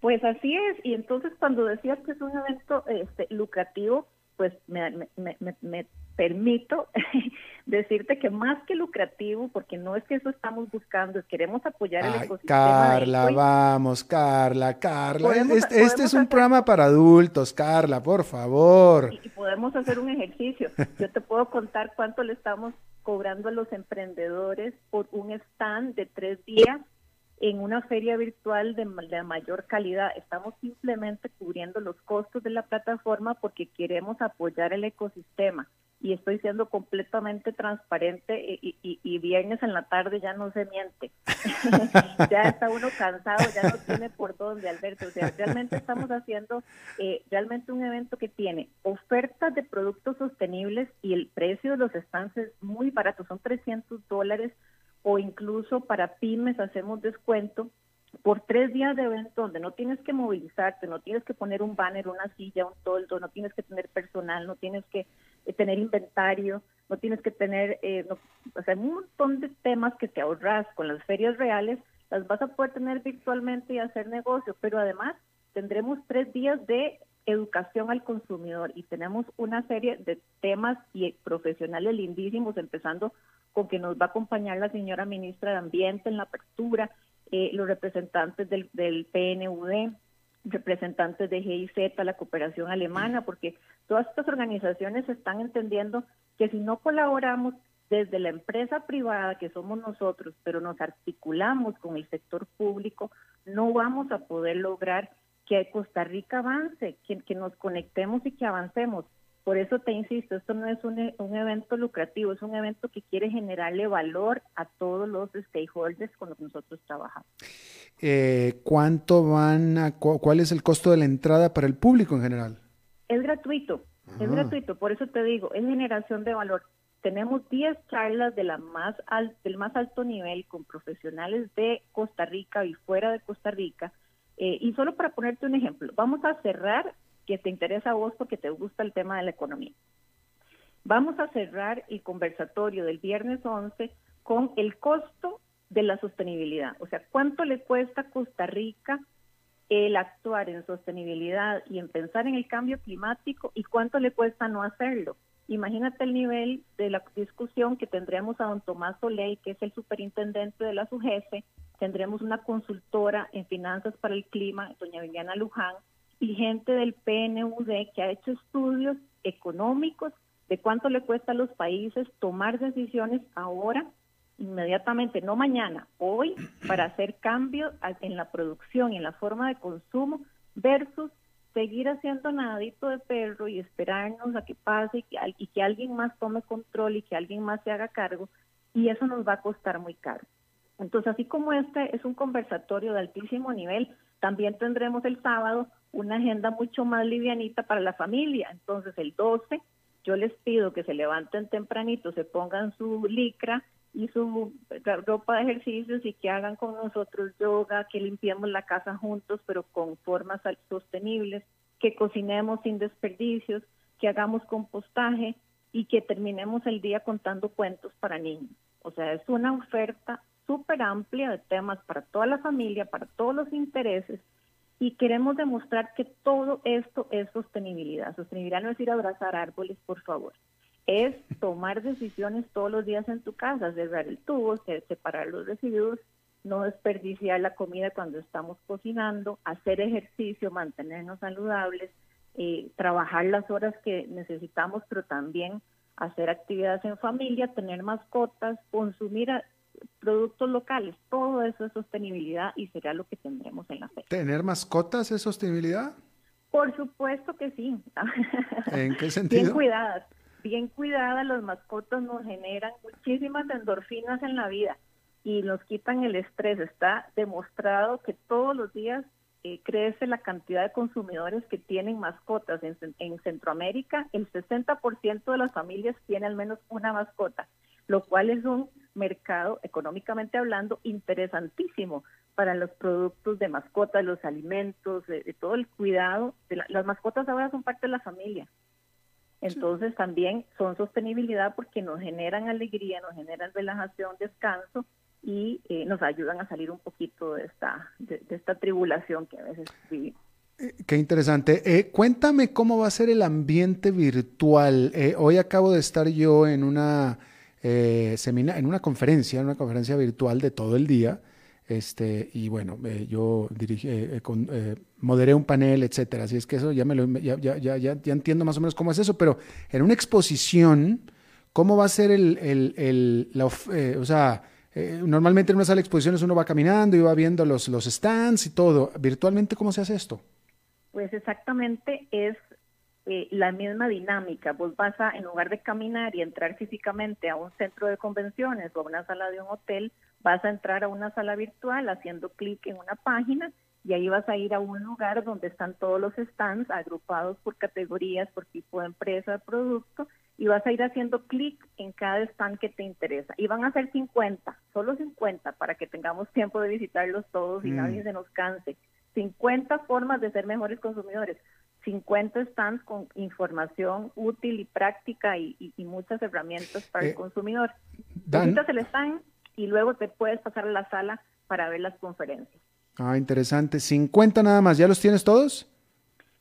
S5: Pues así es, y entonces cuando decías que es un evento este, lucrativo, pues me, me, me, permito decirte que más que lucrativo, porque no es que eso estamos buscando, es queremos apoyar el ecosistema.
S1: Carla, vamos, Carla, Carla. este, este es un programa para adultos, Carla, por favor.
S5: Y, podemos hacer un ejercicio. Yo te puedo contar cuánto le estamos cobrando a los emprendedores por un stand de tres días en una feria virtual de, de, mayor calidad. Estamos simplemente cubriendo los costos de la plataforma porque queremos apoyar el ecosistema y estoy siendo completamente transparente y, y, viernes en la tarde ya no se miente. ya está uno cansado, ya no tiene por dónde, Alberto. O sea, realmente estamos haciendo eh, realmente un evento que tiene ofertas de productos sostenibles y el precio de los stands es muy barato, son 300 dólares o incluso para pymes hacemos descuento por tres días de evento donde no tienes que movilizarte, no tienes que poner un banner, una silla, un toldo, no tienes que tener personal, no tienes que eh, tener inventario, no tienes que tener, eh, o sea, un montón de temas que te ahorras con las ferias reales, las vas a poder tener virtualmente y hacer negocio, pero además tendremos tres días de educación al consumidor y tenemos una serie de temas y profesionales lindísimos, empezando con que nos va a acompañar la señora ministra de Ambiente en la apertura, eh, los representantes del, del PNUD, representantes de GIZ, la cooperación alemana, porque todas estas organizaciones están entendiendo que si no colaboramos desde la empresa privada, que somos nosotros, pero nos articulamos con el sector público, no vamos a poder lograr que Costa Rica avance, que, que nos conectemos y que avancemos. Por eso te insisto, esto no es un, un, evento lucrativo, es un evento que quiere generarle valor a todos los stakeholders con los que nosotros trabajamos.
S1: Eh, ¿Cuánto van a, cuál es el costo de la entrada para el público en general?
S5: Es gratuito, es gratuito, por eso te digo, es generación de valor. Tenemos 10 charlas de la más del más alto nivel con profesionales de Costa Rica y fuera de Costa Rica. Eh, y solo para ponerte un ejemplo, vamos a cerrar que te interesa a vos porque te gusta el tema de la economía. Vamos a cerrar el conversatorio del viernes 11 con el costo de la sostenibilidad, o sea, cuánto le cuesta a Costa Rica el actuar en sostenibilidad y en pensar en el cambio climático y cuánto le cuesta no hacerlo. Imagínate el nivel de la discusión que tendremos a don Tomás Soleil, que es el superintendente de la SUGEFE, tendremos una consultora en finanzas para el clima, doña Viviana Luján, y gente del PNUD que ha hecho estudios económicos de cuánto le cuesta a los países tomar decisiones ahora inmediatamente, no mañana, hoy, para hacer cambios en la producción y en la forma de consumo versus seguir haciendo nadito de perro y esperarnos a que pase y que, y que alguien más tome control y que alguien más se haga cargo y eso nos va a costar muy caro. Entonces, así como este es un conversatorio de altísimo nivel, también tendremos el sábado una agenda mucho más livianita para la familia. Entonces, el 12, yo les pido que se levanten tempranito, se pongan su licra, y su ropa de ejercicios y que hagan con nosotros yoga, que limpiemos la casa juntos, pero con formas sostenibles, que cocinemos sin desperdicios, que hagamos compostaje y que terminemos el día contando cuentos para niños. O sea, es una oferta súper amplia de temas para toda la familia, para todos los intereses y queremos demostrar que todo esto es sostenibilidad. Sostenibilidad no es ir a abrazar árboles, por favor es tomar decisiones todos los días en tu casa, cerrar el tubo, separar los residuos, no desperdiciar la comida cuando estamos cocinando, hacer ejercicio, mantenernos saludables, eh, trabajar las horas que necesitamos, pero también hacer actividades en familia, tener mascotas, consumir productos locales, todo eso es sostenibilidad y será lo que tendremos en la fecha.
S1: ¿Tener mascotas es sostenibilidad?
S5: Por supuesto que sí.
S1: ¿En qué sentido?
S5: Bien cuidadas bien cuidadas, las mascotas nos generan muchísimas endorfinas en la vida y nos quitan el estrés. Está demostrado que todos los días eh, crece la cantidad de consumidores que tienen mascotas. En, en Centroamérica, el 60% de las familias tiene al menos una mascota, lo cual es un mercado, económicamente hablando, interesantísimo para los productos de mascotas, los alimentos, de, todo el cuidado. De las mascotas ahora son parte de la familia. Entonces también son sostenibilidad porque nos generan alegría, nos generan relajación, descanso y eh, nos ayudan a salir un poquito de esta, de, esta tribulación que a veces vivimos.
S1: Eh, qué interesante. Eh, cuéntame cómo va a ser el ambiente virtual. hoy acabo de estar yo en una, semina, en una conferencia, en una conferencia virtual de todo el día. Este, y bueno, yo dirigí, con, moderé un panel, etcétera. Así es que eso ya, me lo, ya, ya, ya, ya, entiendo más o menos cómo es eso, pero en una exposición, ¿cómo va a ser el, el, el la, eh, o sea, eh, normalmente en una sala de exposiciones uno va caminando y va viendo los, los stands y todo. Virtualmente, ¿cómo se hace esto?
S5: Pues exactamente es eh, la misma dinámica. Vos vas a, en lugar de caminar y entrar físicamente a un centro de convenciones o a una sala de un hotel, vas a entrar a una sala virtual haciendo clic en una página y ahí vas a ir a un lugar donde están todos los stands agrupados por categorías, por tipo de empresa, de producto, y vas a ir haciendo clic en cada stand que te interesa. Y van a ser 50, solo 50, para que tengamos tiempo de visitarlos todos y mm. nadie se nos canse. 50 formas de ser mejores consumidores. 50 stands con información útil y práctica y, muchas herramientas para el eh, consumidor. Visitas el stand y luego te puedes pasar a la sala para ver las conferencias.
S1: Ah, interesante. 50 nada más. ¿Ya los tienes todos?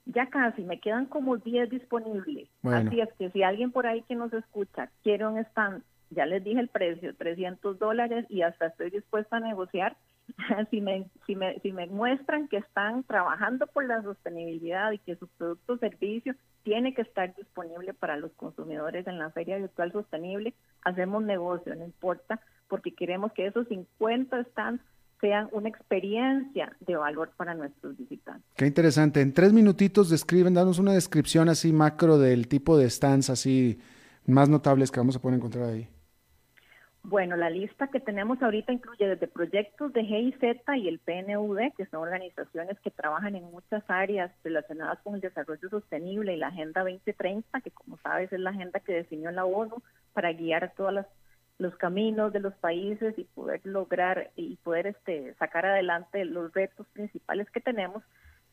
S5: Ya casi, me quedan como 10 disponibles. Así es que si alguien por ahí que nos escucha quiere un stand, ya les dije el precio, 300 dólares y hasta estoy dispuesta a negociar. si, me, si, me, si me muestran que están trabajando por la sostenibilidad y que su producto o servicio tiene que estar disponible para los consumidores en la Feria Virtual Sostenible, hacemos negocio, no importa, porque queremos que esos 50 stands sean una experiencia de valor para nuestros visitantes.
S1: Qué interesante. En tres minutitos describen, danos una descripción así macro del tipo de stands así más notables que vamos a poder encontrar ahí.
S5: Bueno, la lista que tenemos ahorita incluye desde proyectos de GIZ y el PNUD, que son organizaciones que trabajan en muchas áreas relacionadas con el desarrollo sostenible y la Agenda 2030, que como sabes es la agenda que definió la ONU para guiar las los caminos de los países y poder lograr y poder este, sacar adelante los retos principales que tenemos.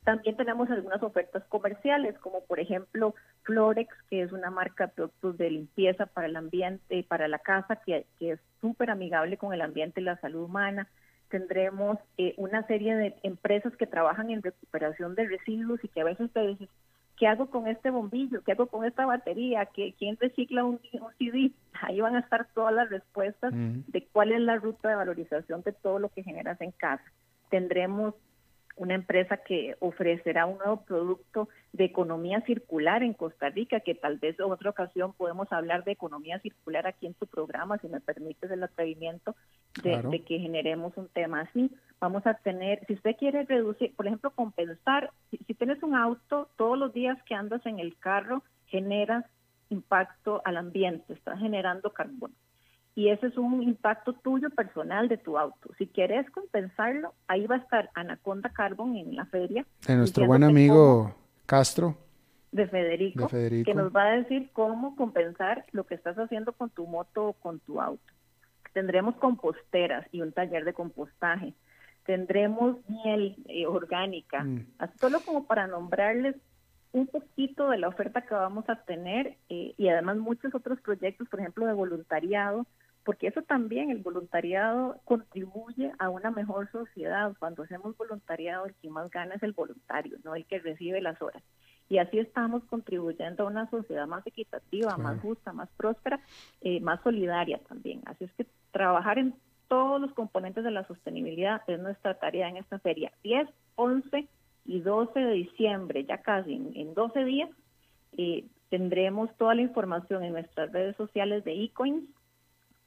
S5: También tenemos algunas ofertas comerciales, como por ejemplo Florex, que es una marca de productos de limpieza para el ambiente para la casa, que, es súper amigable con el ambiente y la salud humana. Tendremos eh, una serie de empresas que trabajan en recuperación de residuos y que a veces te dices, ¿qué hago con este bombillo? ¿Qué hago con esta batería? ¿Quién recicla un, CD? Ahí van a estar todas las respuestas de cuál es la ruta de valorización de todo lo que generas en casa. Tendremos una empresa que ofrecerá un nuevo producto de economía circular en Costa Rica, que tal vez en otra ocasión podemos hablar de economía circular aquí en tu programa, si me permites el atrevimiento de, que generemos un tema así. Vamos a tener, si usted quiere reducir, por ejemplo, compensar, si, si tienes un auto, todos los días que andas en el carro generas impacto al ambiente, estás generando carbono y ese es un impacto tuyo personal de tu auto. Si quieres compensarlo, ahí va a estar Anaconda Carbon en la feria.
S1: De nuestro buen amigo Castro.
S5: De Federico, que nos va a decir cómo compensar lo que estás haciendo con tu moto o con tu auto. Tendremos composteras y un taller de compostaje. Tendremos miel eh, orgánica, mm. solo como para nombrarles un poquito de la oferta que vamos a tener eh, y además muchos otros proyectos, por ejemplo, de voluntariado, porque eso también, el voluntariado contribuye a una mejor sociedad. Cuando hacemos voluntariado, el que más gana es el voluntario, no el que recibe las horas. Y así estamos contribuyendo a una sociedad más equitativa, más justa, más próspera, eh, más solidaria también. Así es que trabajar en todos los componentes de la sostenibilidad es nuestra tarea en esta feria. 10, 11 y 12 de diciembre, ya casi en, 12 días, eh, tendremos toda la información en nuestras redes sociales de eCoins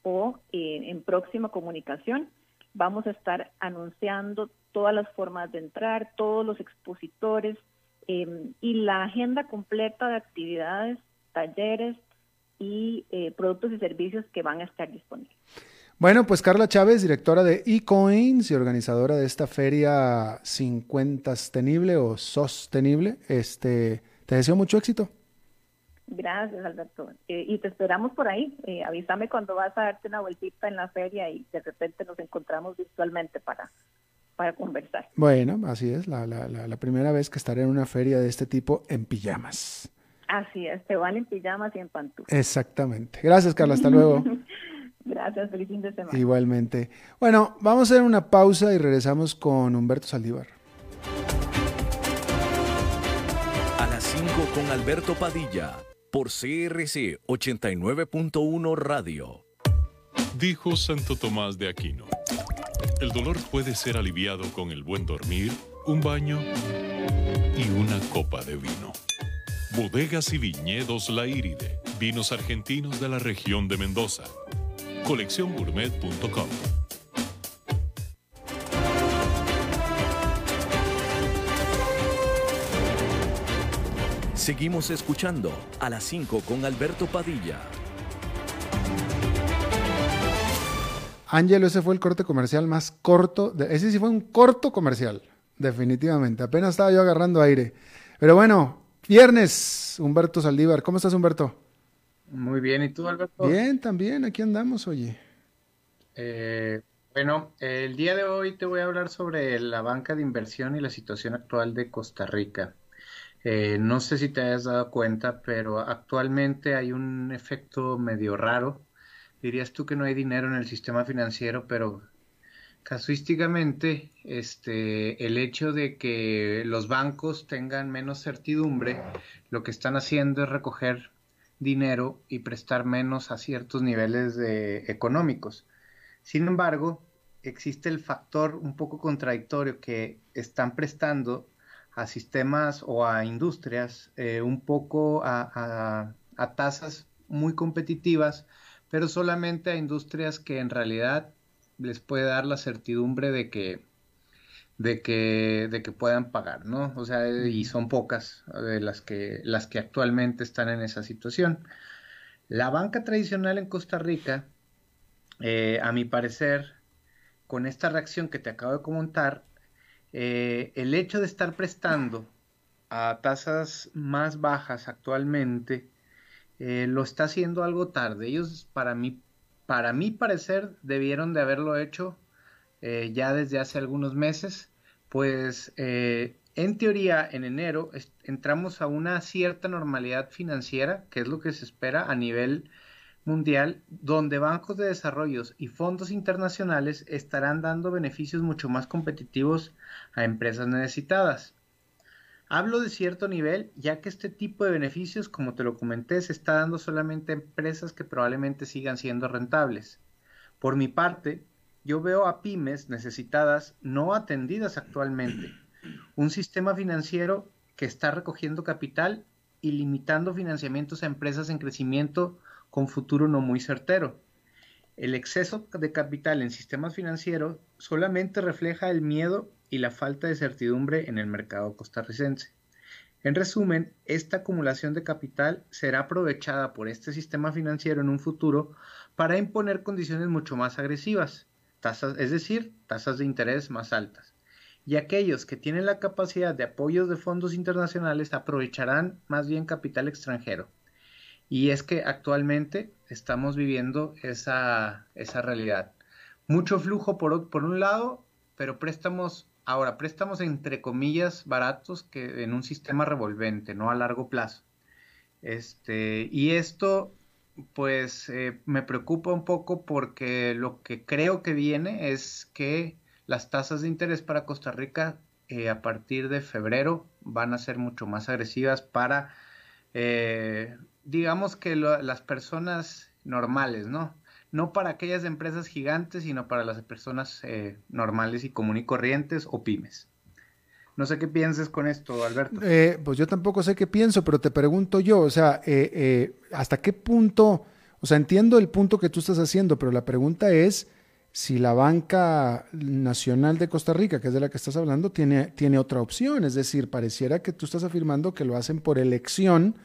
S5: o eh, en próxima comunicación vamos a estar anunciando todas las formas de entrar, todos los expositores em, y la agenda completa de actividades, talleres y eh, productos y servicios que van a estar disponibles.
S1: Bueno, pues Carla Chávez, directora de eCoins y organizadora de esta feria 50 sostenible o sostenible, este, te deseo mucho éxito.
S5: Gracias, Alberto. Eh, y te esperamos por ahí. Eh, avísame cuando vas a darte una vueltita en la feria y de repente nos encontramos virtualmente para, para conversar.
S1: Bueno, así es, la, la, la, primera vez que estaré en una feria de este tipo en pijamas.
S5: Así es, te van en pijamas y en pantuflas.
S1: Exactamente. Gracias, Carla. Hasta luego.
S5: Gracias, feliz fin de semana.
S1: Igualmente. Bueno, vamos a hacer una pausa y regresamos con Humberto Saldívar.
S2: A las 5 con Alberto Padilla por CRC 89.1 Radio.
S3: Dijo Santo Tomás de Aquino, el dolor puede ser aliviado con el buen dormir, un baño y una copa de vino. Bodegas y viñedos La Iride, vinos argentinos de la región de Mendoza. Colecciongourmet.com
S2: Seguimos escuchando a las 5 con Alberto Padilla.
S1: Ángelo, ese fue el corte comercial más corto. De, ese sí fue un corto comercial, definitivamente. Apenas estaba yo agarrando aire. Pero bueno, viernes, Humberto Saldívar. ¿Cómo estás, Humberto?
S6: Muy bien, ¿y tú, Alberto?
S1: Bien, también, aquí andamos, oye.
S6: Eh, bueno, el día de hoy te voy a hablar sobre la banca de inversión y la situación actual de Costa Rica. Eh, no sé si te hayas dado cuenta, pero actualmente hay un efecto medio raro. Dirías tú que no hay dinero en el sistema financiero, pero casuísticamente, este, el hecho de que los bancos tengan menos certidumbre, lo que están haciendo es recoger dinero y prestar menos a ciertos niveles de, económicos. Sin embargo, existe el factor un poco contradictorio que están prestando a sistemas o a industrias eh, un poco a, tasas muy competitivas, pero solamente a industrias que en realidad les puede dar la certidumbre de que de que, de que puedan pagar, ¿no? O sea, y son pocas de las que, las que actualmente están en esa situación. La banca tradicional en Costa Rica, eh, a mi parecer, con esta reacción que te acabo de comentar, eh, el hecho de estar prestando a tasas más bajas actualmente eh, lo está haciendo algo tarde. Ellos, para mí, para mi parecer, debieron de haberlo hecho eh, ya desde hace algunos meses, pues en teoría, en enero entramos a una cierta normalidad financiera, que es lo que se espera a nivel mundial, donde bancos de desarrollo y fondos internacionales estarán dando beneficios mucho más competitivos a empresas necesitadas. Hablo de cierto nivel, ya que este tipo de beneficios, como te lo comenté, se está dando solamente a empresas que probablemente sigan siendo rentables. Por mi parte, yo veo a pymes necesitadas no atendidas actualmente un sistema financiero que está recogiendo capital y limitando financiamientos a empresas en crecimiento con futuro no muy certero. El exceso de capital en sistemas financieros solamente refleja el miedo y la falta de certidumbre en el mercado costarricense. En resumen, esta acumulación de capital será aprovechada por este sistema financiero en un futuro para imponer condiciones mucho más agresivas, tasas, es decir, tasas de interés más altas y aquellos que tienen la capacidad de apoyos de fondos internacionales aprovecharán más bien capital extranjero. Y es que actualmente estamos viviendo esa, esa realidad. Mucho flujo por, por un lado, pero préstamos, ahora, préstamos entre comillas baratos que en un sistema revolvente, no a largo plazo. Este, y esto, pues, eh, me preocupa un poco porque lo que creo que viene es que las tasas de interés para Costa Rica eh, a partir de febrero van a ser mucho más agresivas para, eh, digamos que las personas normales, ¿no? No para aquellas empresas gigantes, sino para las personas eh, normales y común y corrientes o pymes. No sé qué pienses con esto, Alberto.
S1: pues yo tampoco sé qué pienso, pero te pregunto yo, o sea, ¿hasta qué punto, o sea, entiendo el punto que tú estás haciendo, pero la pregunta es, si la banca nacional de Costa Rica, que es de la que estás hablando, tiene, tiene otra opción. Es decir, pareciera que tú estás afirmando que lo hacen por elección.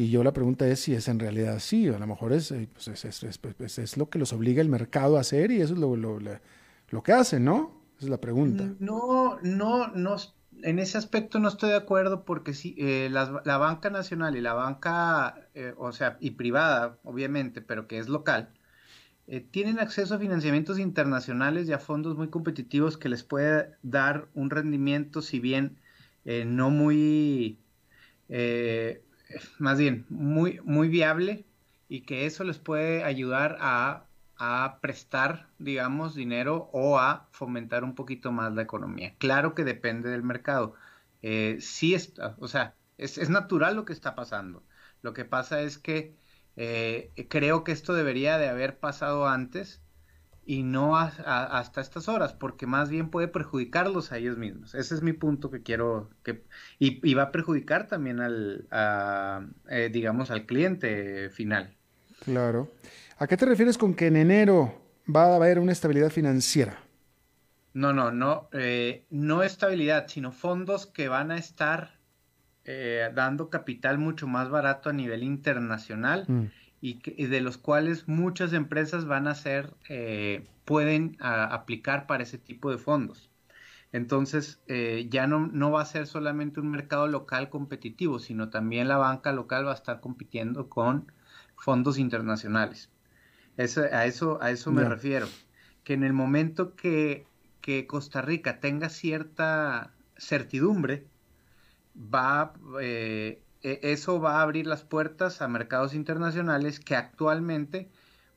S1: Y yo la pregunta es si es en realidad así. A lo mejor es, eh, pues es, pues, es, lo que los obliga el mercado a hacer y eso es lo, lo, lo, que hacen, ¿no? Esa es la pregunta.
S6: No, no, no. En ese aspecto no estoy de acuerdo porque sí, eh, la, banca nacional y la banca, eh, o sea, y privada, obviamente, pero que es local, eh, tienen acceso a financiamientos internacionales y a fondos muy competitivos que les puede dar un rendimiento, si bien no muy, más bien, muy, muy viable y que eso les puede ayudar a, prestar, digamos, dinero o a fomentar un poquito más la economía. Claro que depende del mercado. sí está, o sea, es, es natural lo que está pasando. Lo que pasa es que eh, creo que esto debería de haber pasado antes y no hasta estas horas, porque más bien puede perjudicarlos a ellos mismos. Ese es mi punto que quiero que y, va a perjudicar también al, eh, digamos, al cliente final.
S1: Claro. ¿A qué te refieres con que en enero va a haber una estabilidad financiera?
S6: No, no, no, eh, no estabilidad, sino fondos que van a estar eh, dando capital mucho más barato a nivel internacional mm. Y, de los cuales muchas empresas van a ser, eh, pueden aplicar para ese tipo de fondos. Entonces, eh, ya no, no, va a ser solamente un mercado local competitivo, sino también la banca local va a estar compitiendo con fondos internacionales. a eso, a eso me refiero. Que en el momento que, que Costa Rica tenga cierta certidumbre va, eh, e, eso va a abrir las puertas a mercados internacionales que actualmente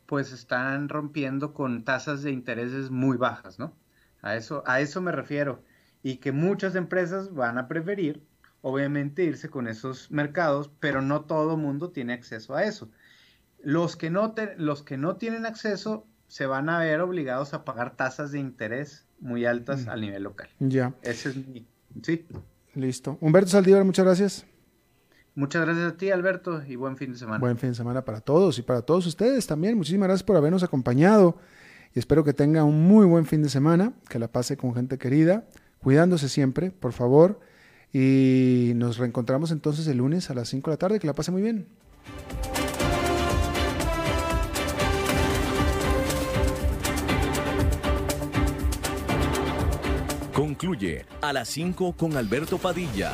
S6: pues están rompiendo con tasas de intereses muy bajas, ¿no? A eso, a eso me refiero. Y que muchas empresas van a preferir, obviamente, irse con esos mercados, pero no todo mundo tiene acceso a eso. Los que no, los que no tienen acceso se van a ver obligados a pagar tasas de interés muy altas mm. a nivel local.
S1: Ya.
S6: Ese es mi... Sí.
S1: Listo. Humberto Saldívar, muchas gracias.
S6: Muchas gracias a ti, Alberto, y buen fin de semana.
S1: Buen fin de semana para todos y para todos ustedes también. Muchísimas gracias por habernos acompañado y espero que tenga un muy buen fin de semana, que la pase con gente querida, cuidándose siempre, por favor. Y nos reencontramos entonces el lunes a las 5 de la tarde. Que la pase muy bien.
S2: Concluye a las 5 con Alberto Padilla